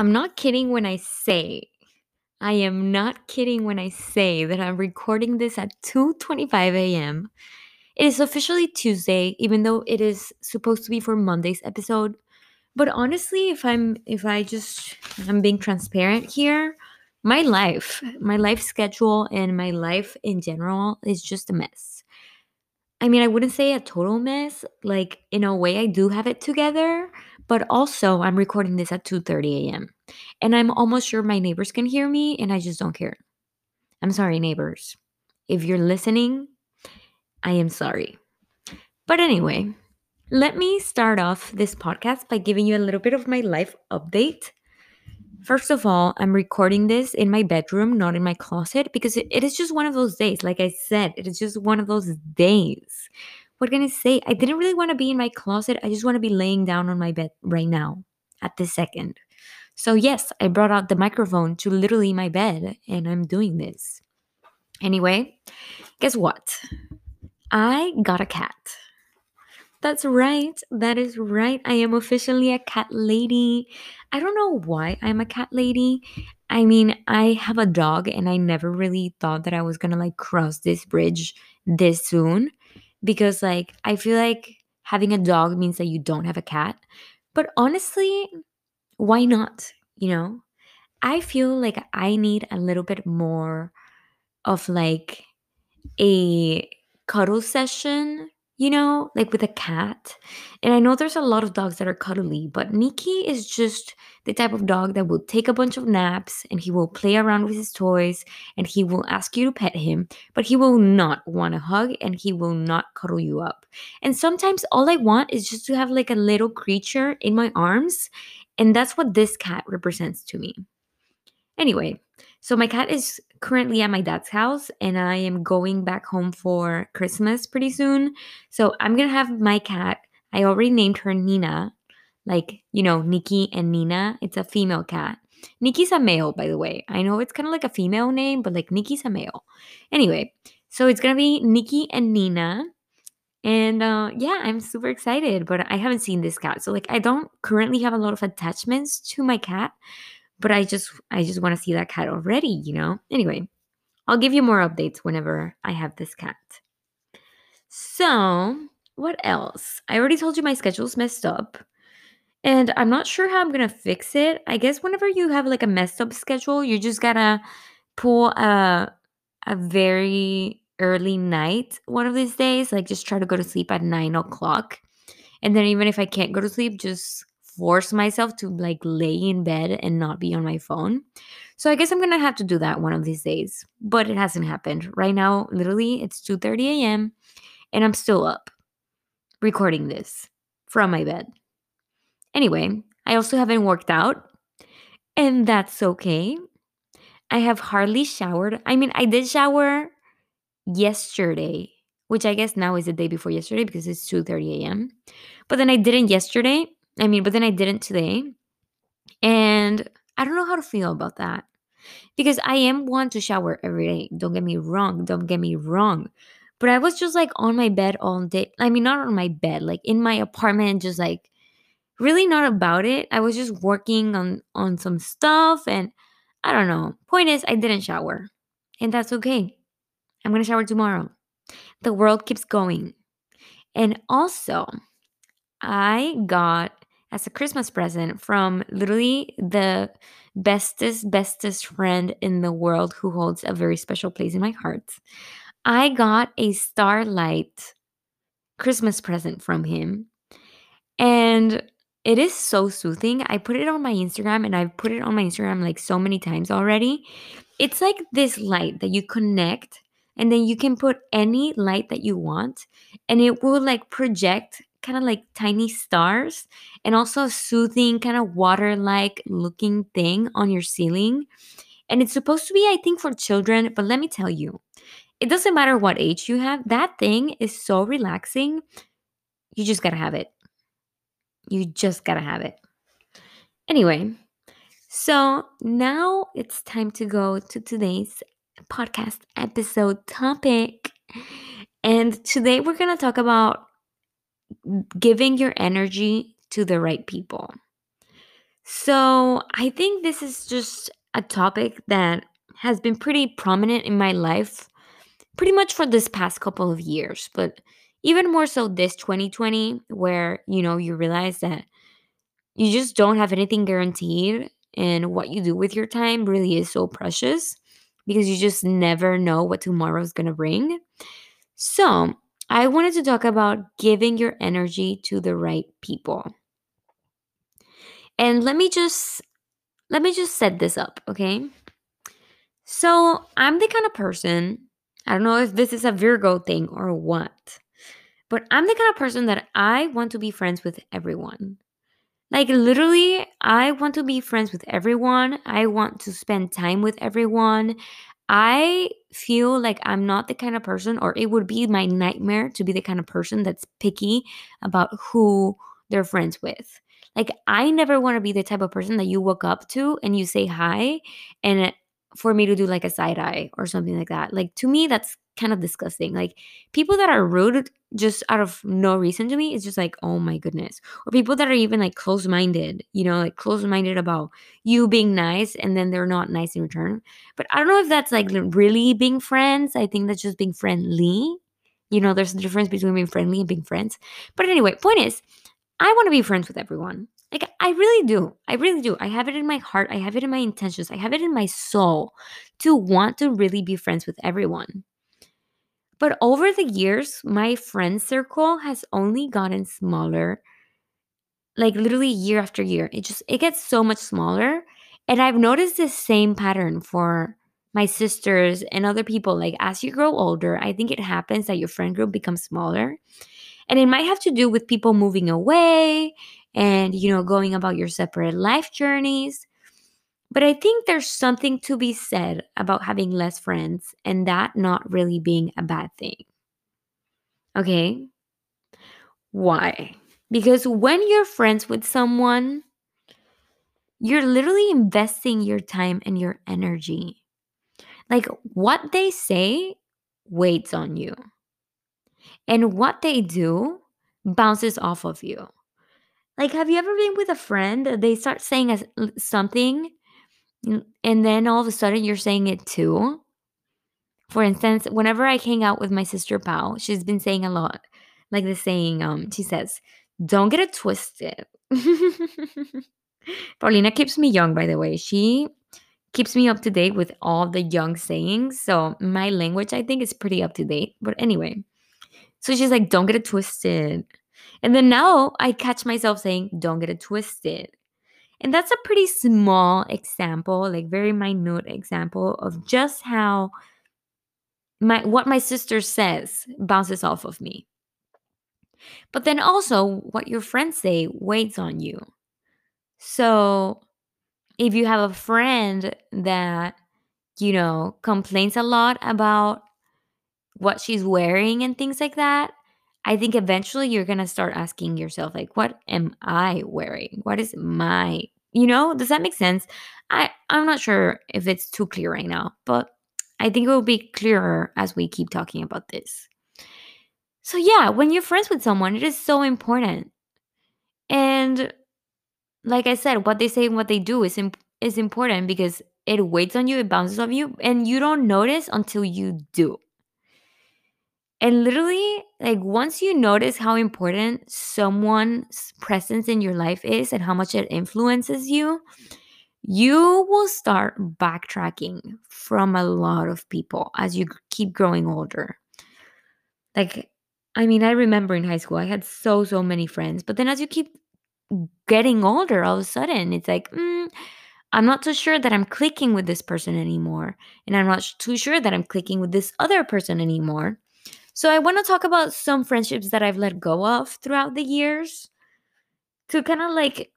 I'm not kidding when I say I am not kidding when I say that I'm recording this at 2:25 a.m. It is officially Tuesday even though it is supposed to be for Monday's episode. But honestly, if I'm if I just I'm being transparent here, my life, my life schedule and my life in general is just a mess. I mean, I wouldn't say a total mess. Like in a way I do have it together, but also I'm recording this at 2:30 a.m. And I'm almost sure my neighbors can hear me and I just don't care. I'm sorry, neighbors. If you're listening, I am sorry. But anyway, let me start off this podcast by giving you a little bit of my life update. First of all, I'm recording this in my bedroom, not in my closet, because it, is just one of those days. Like I said, it is just one of those days. What can I say? I didn't really want to be in my closet. I just want to be laying down on my bed right now at this second. So, yes, I brought out the microphone to literally my bed and I'm doing this. Anyway, guess what? I got a cat. That's right. That is right. I am officially a cat lady. I don't know why I'm a cat lady. I mean, I have a dog and I never really thought that I was going to like cross this bridge this soon because like I feel like having a dog means that you don't have a cat. But honestly, why not? You know? I feel like I need a little bit more of like a cuddle session you know, like with a cat. And I know there's a lot of dogs that are cuddly, but Nikki is just the type of dog that will take a bunch of naps and he will play around with his toys and he will ask you to pet him, but he will not want a hug and he will not cuddle you up. And sometimes all I want is just to have like a little creature in my arms. And that's what this cat represents to me. Anyway, so my cat is currently at my dad's house and I am going back home for Christmas pretty soon. So I'm going to have my cat. I already named her Nina, like, you know, Nikki and Nina. It's a female cat. Nikki's a male, by the way. I know it's kind of like a female name, but like Nikki's a male. Anyway, so it's going to be Nikki and Nina. And uh, yeah, I'm super excited, but I haven't seen this cat. So like I don't currently have a lot of attachments to my cat but I just I just want to see that cat already, you know? Anyway, I'll give you more updates whenever I have this cat. So, what else? I already told you my schedule's messed up. And I'm not sure how I'm going to fix it. I guess whenever you have like a messed up schedule, you just got to pull a a very early night one of these days. Like just try to go to sleep at nine o'clock. And then even if I can't go to sleep, just force myself to like lay in bed and not be on my phone. So I guess I'm going to have to do that one of these days. But it hasn't happened. Right now, literally it's 2:30 a.m. and I'm still up recording this from my bed. Anyway, I also haven't worked out, and that's okay. I have hardly showered. I mean, I did shower yesterday, which I guess now is the day before yesterday because it's 2:30 a.m. But then I didn't yesterday I mean, but then I didn't today. And I don't know how to feel about that. Because I am one to shower every day. Don't get me wrong. Don't get me wrong. But I was just like on my bed all day. I mean, not on my bed, like in my apartment, just like really not about it. I was just working on on some stuff and I don't know. Point is, I didn't shower. And that's okay. I'm going to shower tomorrow. The world keeps going. And also, I got as a Christmas present from literally the bestest, bestest friend in the world who holds a very special place in my heart. I got a starlight Christmas present from him. And it is so soothing. I put it on my Instagram and I've put it on my Instagram like so many times already. It's like this light that you connect and then you can put any light that you want and it will like project kind of like tiny stars and also a soothing kind of water like looking thing on your ceiling. And it's supposed to be, I think, for children, but let me tell you, it doesn't matter what age you have, that thing is so relaxing. You just gotta have it. You just gotta have it. Anyway, so now it's time to go to today's podcast episode topic. And today we're gonna talk about giving your energy to the right people. So, I think this is just a topic that has been pretty prominent in my life pretty much for this past couple of years, but even more so this 2020 where, you know, you realize that you just don't have anything guaranteed and what you do with your time really is so precious because you just never know what tomorrow's going to bring. So, I wanted to talk about giving your energy to the right people. And let me just let me just set this up, okay? So, I'm the kind of person, I don't know if this is a Virgo thing or what, but I'm the kind of person that I want to be friends with everyone. Like, literally, I want to be friends with everyone. I want to spend time with everyone. I feel like I'm not the kind of person, or it would be my nightmare to be the kind of person that's picky about who they're friends with. Like, I never want to be the type of person that you walk up to and you say hi, and for me to do like a side eye or something like that. Like, to me, that's kind of disgusting. Like, people that are rude just out of no reason to me, it's just like, oh my goodness. Or people that are even like close minded, you know, like close minded about you being nice and then they're not nice in return. But I don't know if that's like really being friends. I think that's just being friendly. You know, there's a difference between being friendly and being friends. But anyway, point is, I want to be friends with everyone. Like, I really do. I really do. I have it in my heart. I have it in my intentions. I have it in my soul to want to really be friends with everyone. But over the years, my friend circle has only gotten smaller. Like literally year after year. It just it gets so much smaller. And I've noticed the same pattern for my sisters and other people. Like as you grow older, I think it happens that your friend group becomes smaller. And it might have to do with people moving away and you know going about your separate life journeys. But I think there's something to be said about having less friends and that not really being a bad thing. Okay? Why? Because when you're friends with someone, you're literally investing your time and your energy. Like what they say waits on you, and what they do bounces off of you. Like, have you ever been with a friend? They start saying something and then all of a sudden you're saying it too. For instance, whenever I hang out with my sister Pau, she's been saying a lot, like the saying, um, she says, don't get it twisted. Paulina keeps me young, by the way. She keeps me up to date with all the young sayings. So my language, I think, is pretty up to date. But anyway, so she's like, don't get it twisted. And then now I catch myself saying, don't get it twisted. And that's a pretty small example, like very minute example of just how my what my sister says bounces off of me. But then also what your friends say weighs on you. So if you have a friend that you know complains a lot about what she's wearing and things like that, I think eventually you're going to start asking yourself like what am I wearing? What is my, you know, does that make sense? I I'm not sure if it's too clear right now, but I think it will be clearer as we keep talking about this. So yeah, when you're friends with someone, it is so important. And like I said, what they say and what they do is imp- is important because it weighs on you, it bounces off you, and you don't notice until you do. And literally, like once you notice how important someone's presence in your life is and how much it influences you, you will start backtracking from a lot of people as you keep growing older. Like, I mean, I remember in high school, I had so, so many friends, but then as you keep getting older, all of a sudden, it's like, mm, I'm not so sure that I'm clicking with this person anymore. And I'm not too sure that I'm clicking with this other person anymore. So I want to talk about some friendships that I've let go of throughout the years to kind of like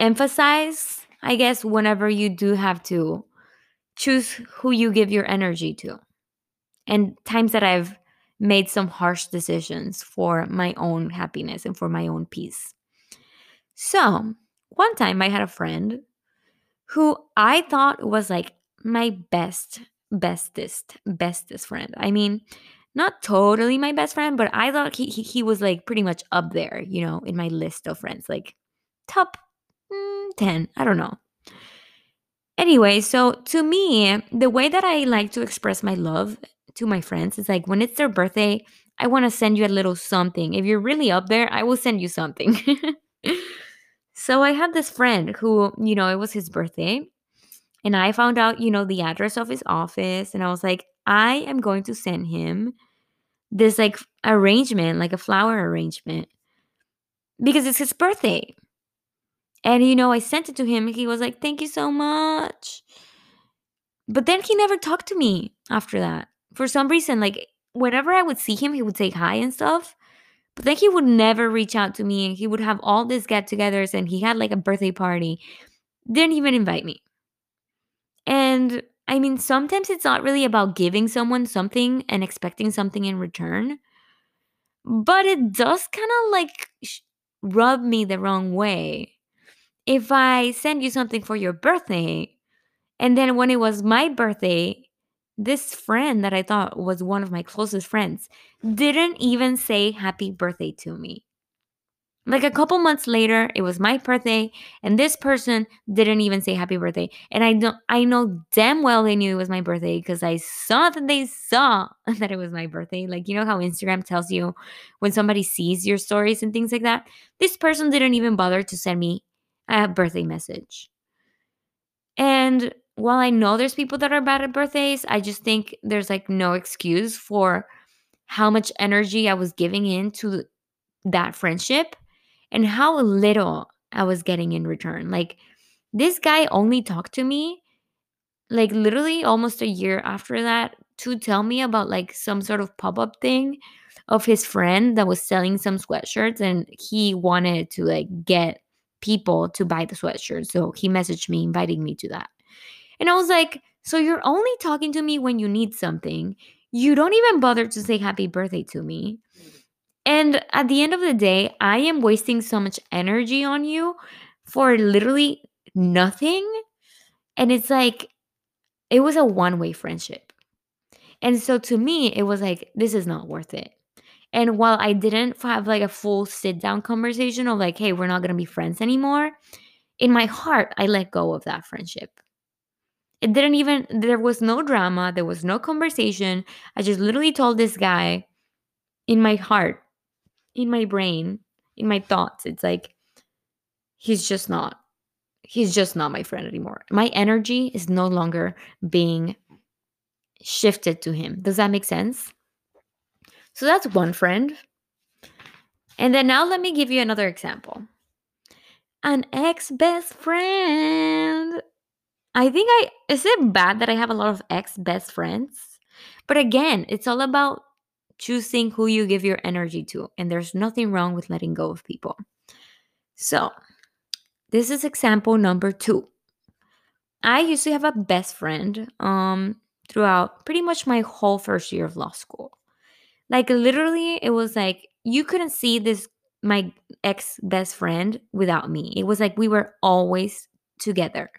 emphasize, I guess, whenever you do have to choose who you give your energy to. And times that I've made some harsh decisions for my own happiness and for my own peace. So, one time I had a friend who I thought was like my best, bestest, bestest friend. I mean, not totally my best friend, but I thought he, he, he was like pretty much up there, you know, in my list of friends, like top, mm, 10. I don't know. Anyway, so to me, the way that I like to express my love to my friends is like when it's their birthday, I want to send you a little something. If you're really up there, I will send you something. so I had this friend who, you know, it was his birthday. And I found out, you know, the address of his office. And I was like, I am going to send him this like arrangement, like a flower arrangement, because it's his birthday. And, you know, I sent it to him. He was like, thank you so much. But then he never talked to me after that. For some reason, like whenever I would see him, he would say hi and stuff. But then he would never reach out to me and he would have all these get togethers and he had like a birthday party. Didn't even invite me. And I mean, sometimes it's not really about giving someone something and expecting something in return, but it does kind of like rub me the wrong way. If I send you something for your birthday, and then when it was my birthday, this friend that I thought was one of my closest friends didn't even say happy birthday to me. Like a couple months later, it was my birthday, and this person didn't even say happy birthday. And I know I know damn well they knew it was my birthday because I saw that they saw that it was my birthday. Like you know how Instagram tells you when somebody sees your stories and things like that. This person didn't even bother to send me a birthday message. And while I know there's people that are bad at birthdays, I just think there's like no excuse for how much energy I was giving into that friendship and how little I was getting in return. Like this guy only talked to me like literally almost a year after that to tell me about like some sort of pop-up thing of his friend that was selling some sweatshirts and he wanted to like get people to buy the sweatshirt. So he messaged me inviting me to that. And I was like, so you're only talking to me when you need something. You don't even bother to say happy birthday to me. And at the end of the day, I am wasting so much energy on you for literally nothing. And it's like, it was a one way friendship. And so to me, it was like, this is not worth it. And while I didn't have like a full sit down conversation of like, hey, we're not going to be friends anymore, in my heart, I let go of that friendship. It didn't even, there was no drama, there was no conversation. I just literally told this guy in my heart, in my brain, in my thoughts, it's like, he's just not, he's just not my friend anymore. My energy is no longer being shifted to him. Does that make sense? So that's one friend. And then now let me give you another example. An ex best friend. I think I is it bad that I have a lot of ex best friends? But again, it's all about choosing who you give your energy to, and there's nothing wrong with letting go of people. So, this is example number 2. I used to have a best friend um throughout pretty much my whole first year of law school. Like literally it was like you couldn't see this my ex best friend without me. It was like we were always together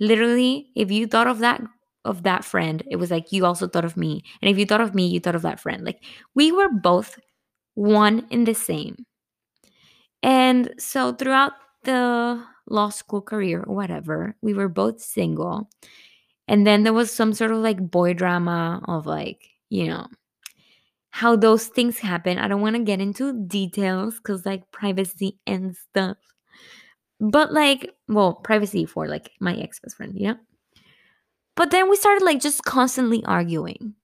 literally if you thought of that of that friend it was like you also thought of me. And if you thought of me you thought of that friend. Like we were both one in the same. And so throughout the law school career or whatever we were both single. And then there was some sort of like boy drama of like you know how those things happen. I don't want to get into details because like privacy and stuff. But like, well, privacy for like my ex best friend, you know? But then we started like just constantly arguing.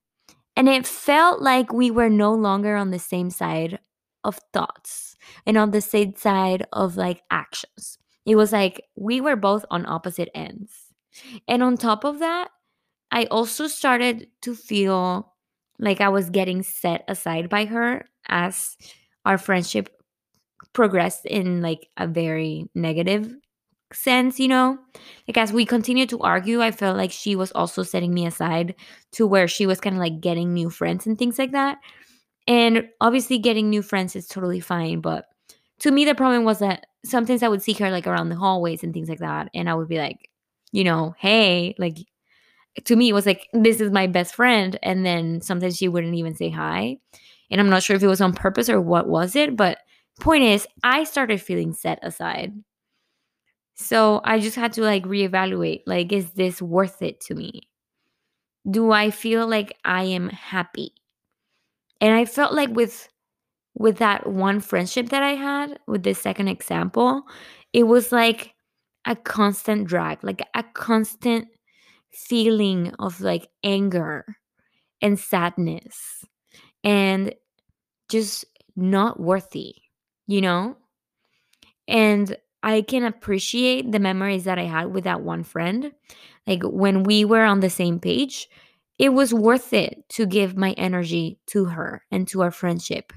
And it felt like we were no longer on the same side of thoughts and on the same side of like actions. It was like we were both on opposite ends. And on top of that, I also started to feel like I was getting set aside by her as our friendship progressed in like a very negative sense, you know? Like as we continued to argue, I felt like she was also setting me aside to where she was kind of like getting new friends and things like that. And obviously getting new friends is totally fine, but to me the problem was that sometimes I would see her like around the hallways and things like that and I would be like, you know, hey, like to me it was like this is my best friend and then sometimes she wouldn't even say hi. And I'm not sure if it was on purpose or what was it, but Point is, I started feeling set aside. So I just had to like reevaluate like, is this worth it to me? Do I feel like I am happy? And I felt like with with that one friendship that I had with this second example, it was like a constant drag, like a constant feeling of like anger and sadness and just not worthy, you know? And I can appreciate the memories that I had with that one friend. Like when we were on the same page, it was worth it to give my energy to her and to our friendship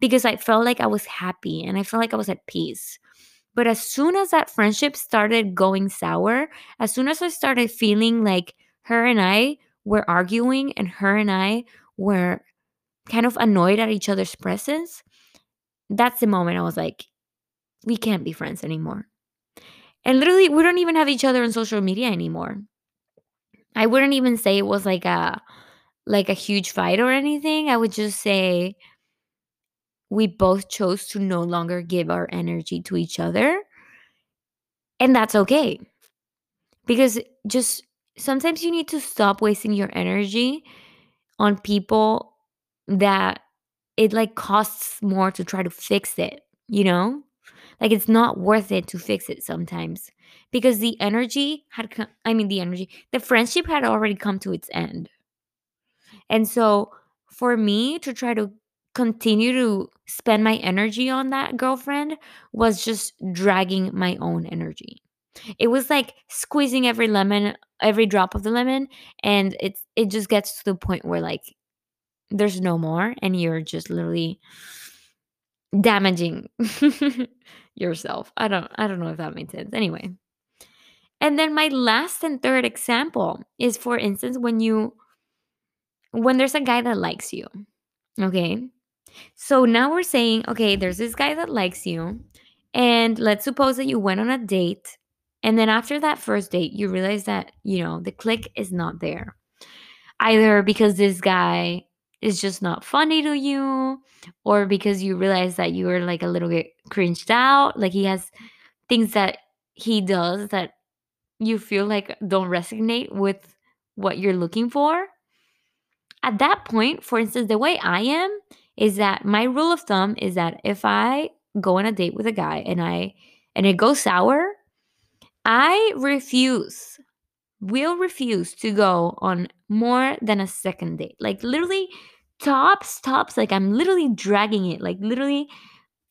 because I felt like I was happy and I felt like I was at peace. But as soon as that friendship started going sour, as soon as I started feeling like her and I were arguing and her and I were kind of annoyed at each other's presence, that's the moment I was like, we can't be friends anymore. And literally, we don't even have each other on social media anymore. I wouldn't even say it was like a like a huge fight or anything. I would just say we both chose to no longer give our energy to each other. And that's okay. Because just sometimes you need to stop wasting your energy on people that it like costs more to try to fix it, you know? Like it's not worth it to fix it sometimes because the energy had come, I mean the energy, the friendship had already come to its end. And so for me to try to continue to spend my energy on that girlfriend was just dragging my own energy. It was like squeezing every lemon, every drop of the lemon and it's it just gets to the point where like there's no more and you're just literally damaging yourself. I don't I don't know if that makes sense. Anyway. And then my last and third example is for instance when you when there's a guy that likes you. Okay? So now we're saying, okay, there's this guy that likes you and let's suppose that you went on a date and then after that first date you realize that, you know, the click is not there. Either because this guy is just not funny to you or because you realize that you are like a little bit cringed out like he has things that he does that you feel like don't resonate with what you're looking for? At that point for instance the way i am is that my rule of thumb is that if i go on a date with a guy and i and it goes sour i refuse will refuse to go on more than a second date. Like literally tops, tops, like I'm literally dragging it. Like literally,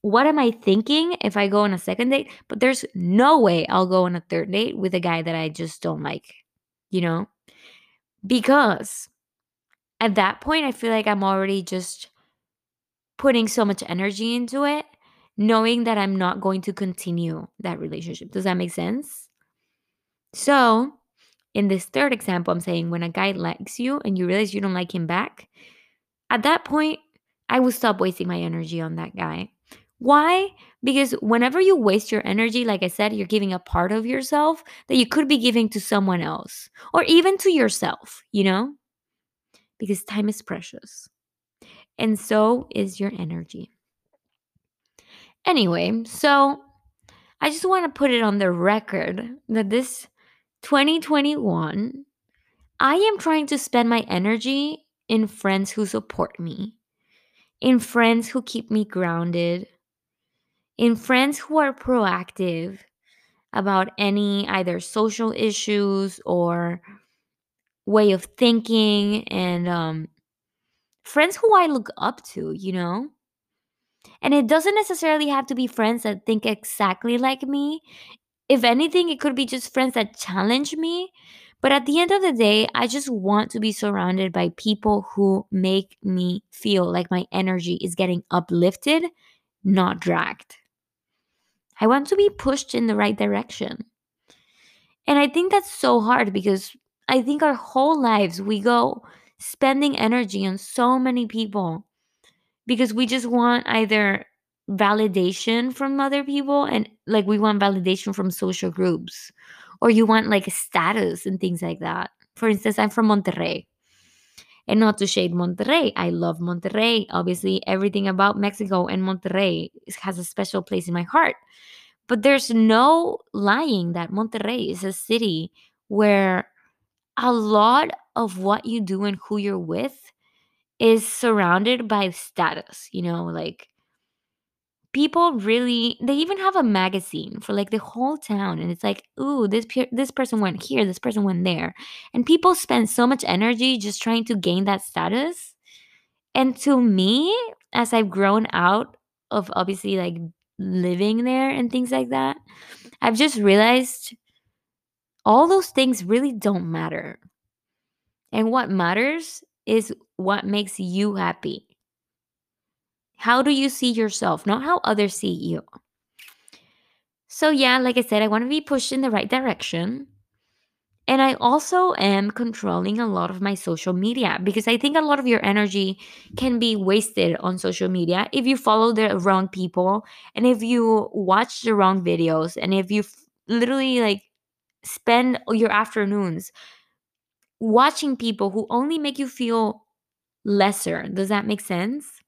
what am I thinking if I go on a second date? But there's no way I'll go on a third date with a guy that I just don't like, you know? Because at that point, I feel like I'm already just putting so much energy into it, knowing that I'm not going to continue that relationship. Does that make sense? So, in this third example, I'm saying when a guy likes you and you realize you don't like him back, at that point, I will stop wasting my energy on that guy. Why? Because whenever you waste your energy, like I said, you're giving a part of yourself that you could be giving to someone else or even to yourself, you know? Because time is precious. And so is your energy. Anyway, so I just want to put it on the record that this 2021, I am trying to spend my energy in friends who support me, in friends who keep me grounded, in friends who are proactive about any either social issues or way of thinking and um, friends who I look up to, you know? And it doesn't necessarily have to be friends that think exactly like me. If anything, it could be just friends that challenge me. But at the end of the day, I just want to be surrounded by people who make me feel like my energy is getting uplifted, not dragged. I want to be pushed in the right direction. And I think that's so hard because I think our whole lives we go spending energy on so many people because we just want either validation from other people and like we want validation from social groups or you want like status and things like that. For instance, I'm from Monterrey. And not to shade Monterrey, I love Monterrey. Obviously, everything about Mexico and Monterrey has a special place in my heart. But there's no lying that Monterrey is a city where a lot of what you do and who you're with is surrounded by status, you know, like people really they even have a magazine for like the whole town and it's like ooh this pe- this person went here this person went there. And people spend so much energy just trying to gain that status. And to me as i've grown out of obviously like living there and things like that i've just realized all those things really don't matter. And what matters is what makes you happy how do you see yourself, not how others see you? So, yeah, like I said, I want to be pushed in the right direction. And I also am controlling a lot of my social media because I think a lot of your energy can be wasted on social media if you follow the wrong people and if you watch the wrong videos and if you f- literally like spend your afternoons watching people who only make you feel lesser. Does that make sense?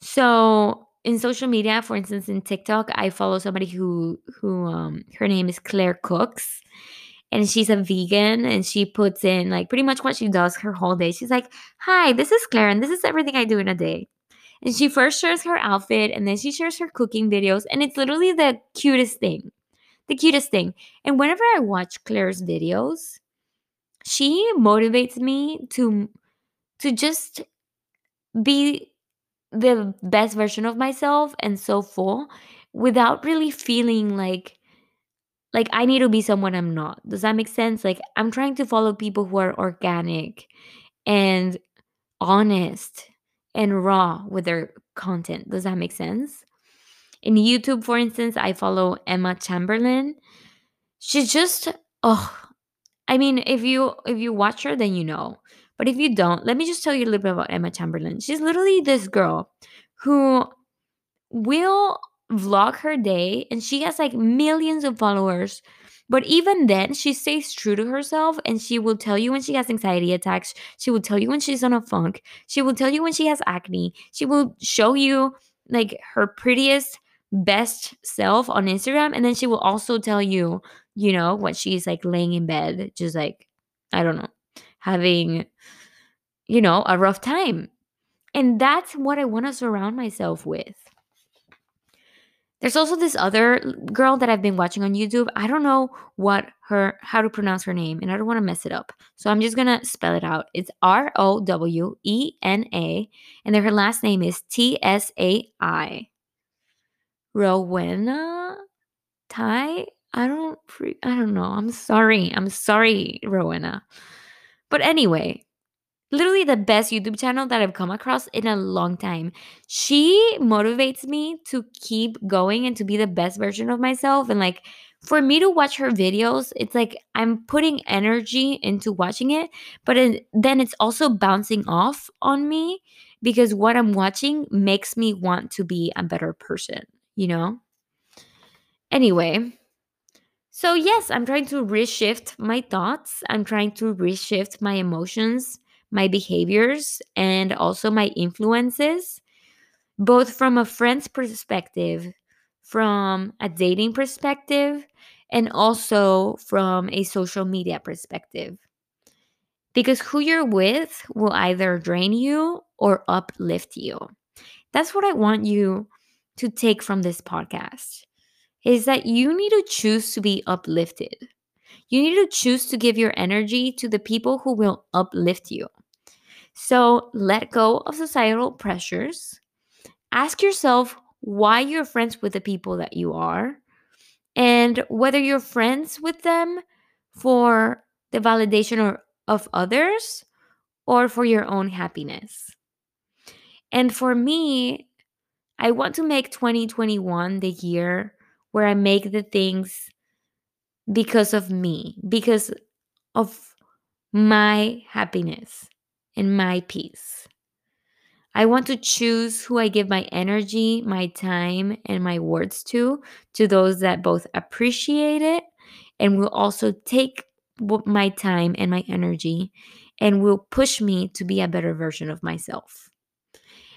So in social media, for instance, in TikTok, I follow somebody who who um her name is Claire Cooks and she's a vegan and she puts in like pretty much what she does her whole day. She's like, "Hi, this is Claire and this is everything I do in a day." And she first shares her outfit and then she shares her cooking videos and it's literally the cutest thing. The cutest thing. And whenever I watch Claire's videos, she motivates me to to just be the best version of myself and so full without really feeling like like I need to be someone I'm not. Does that make sense? Like I'm trying to follow people who are organic and honest and raw with their content. Does that make sense? In YouTube, for instance, I follow Emma Chamberlain. She's just oh, I mean, if you if you watch her, then you know. But if you don't, let me just tell you a little bit about Emma Chamberlain. She's literally this girl who will vlog her day and she has like millions of followers. But even then, she stays true to herself and she will tell you when she has anxiety attacks. She will tell you when she's on a funk. She will tell you when she has acne. She will show you like her prettiest, best self on Instagram. And then she will also tell you, you know, what she's like laying in bed, just like, I don't know, having, you know, a rough time. And that's what I want to surround myself with. There's also this other girl that I've been watching on YouTube. I don't know what her how to pronounce her name and I don't want to mess it up. So I'm just going to spell it out. It's R O W E N A and then her last name is T S A I. Rowena Tai? I don't I don't know. I'm sorry. I'm sorry, Rowena. But anyway, literally the best YouTube channel that I've come across in a long time. She motivates me to keep going and to be the best version of myself. And like for me to watch her videos, it's like I'm putting energy into watching it, but it, then it's also bouncing off on me because what I'm watching makes me want to be a better person, you know? Anyway, so yes, I'm trying to reshift my thoughts. I'm trying to reshift my emotions my behaviors and also my influences, both from a friend's perspective, from a dating perspective, and also from a social media perspective. Because who you're with will either drain you or uplift you. That's what I want you to take from this podcast is that you need to choose to be uplifted. You need to choose to give your energy to the people who will uplift you. So let go of societal pressures. Ask yourself why you're friends with the people that you are and whether you're friends with them for the validation or, of others or for your own happiness. And for me, I want to make 2021 the year where I make the things because of me, because of my happiness and my peace. I want to choose who I give my energy, my time, and my words to, to those that both appreciate it and will also take my time and my energy and will push me to be a better version of myself.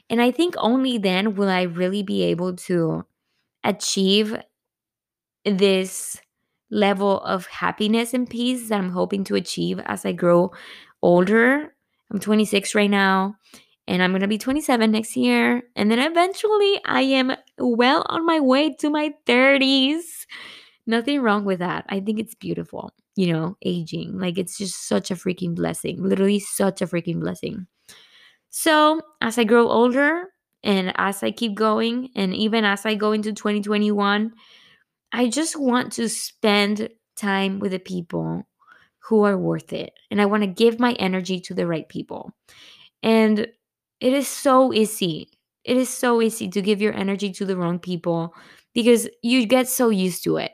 And I think only then will I really be able to achieve this level of happiness and peace that I'm hoping to achieve as I grow older. I'm 26 right now and I'm going to be 27 next year. And then eventually I am well on my way to my 30s. Nothing wrong with that. I think it's beautiful, you know, aging. Like it's just such a freaking blessing. Literally such a freaking blessing. So, as I grow older and as I keep going and even as I go into 2021, I just want to spend time with the people who are worth it. And I want to give my energy to the right people. And it is so easy. It is so easy to give your energy to the wrong people because you get so used to it.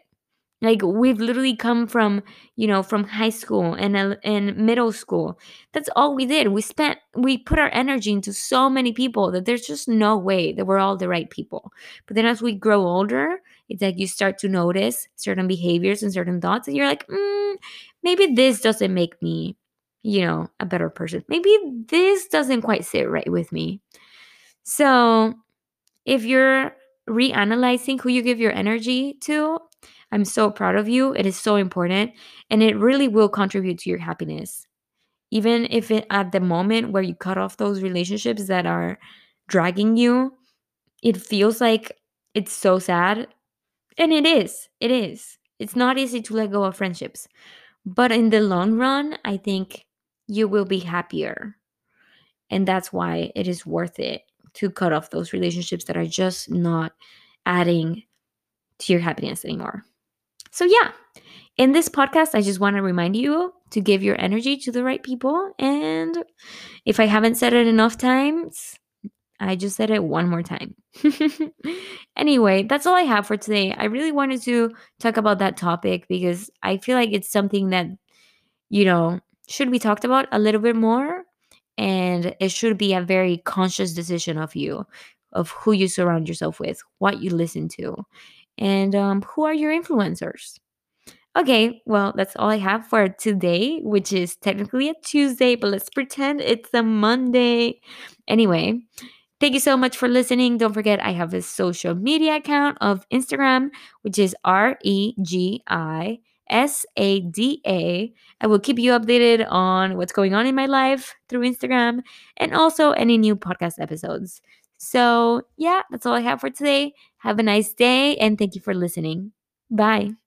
Like we've literally come from, you know, from high school and and middle school. That's all we did. We spent we put our energy into so many people that there's just no way that we're all the right people. But then as we grow older, it's like you start to notice certain behaviors and certain thoughts and you're like, mm, maybe this doesn't make me, you know, a better person. Maybe this doesn't quite sit right with me. So, if you're reanalyzing who you give your energy to, I'm so proud of you. It is so important and it really will contribute to your happiness. Even if it, at the moment where you cut off those relationships that are dragging you, it feels like it's so sad. And it is. It is. It's not easy to let go of friendships. But in the long run, I think you will be happier. And that's why it is worth it to cut off those relationships that are just not adding to your happiness anymore. So, yeah, in this podcast, I just want to remind you to give your energy to the right people. And if I haven't said it enough times, I just said it one more time. anyway, that's all I have for today. I really wanted to talk about that topic because I feel like it's something that, you know, should be talked about a little bit more. And it should be a very conscious decision of you, of who you surround yourself with, what you listen to, and um, who are your influencers. Okay, well, that's all I have for today, which is technically a Tuesday, but let's pretend it's a Monday. Anyway, thank you so much for listening. Don't forget, I have a social media account of Instagram, which is R E G I S A D A. I will keep you updated on what's going on in my life through Instagram and also any new podcast episodes. So, yeah, that's all I have for today. Have a nice day and thank you for listening. Bye.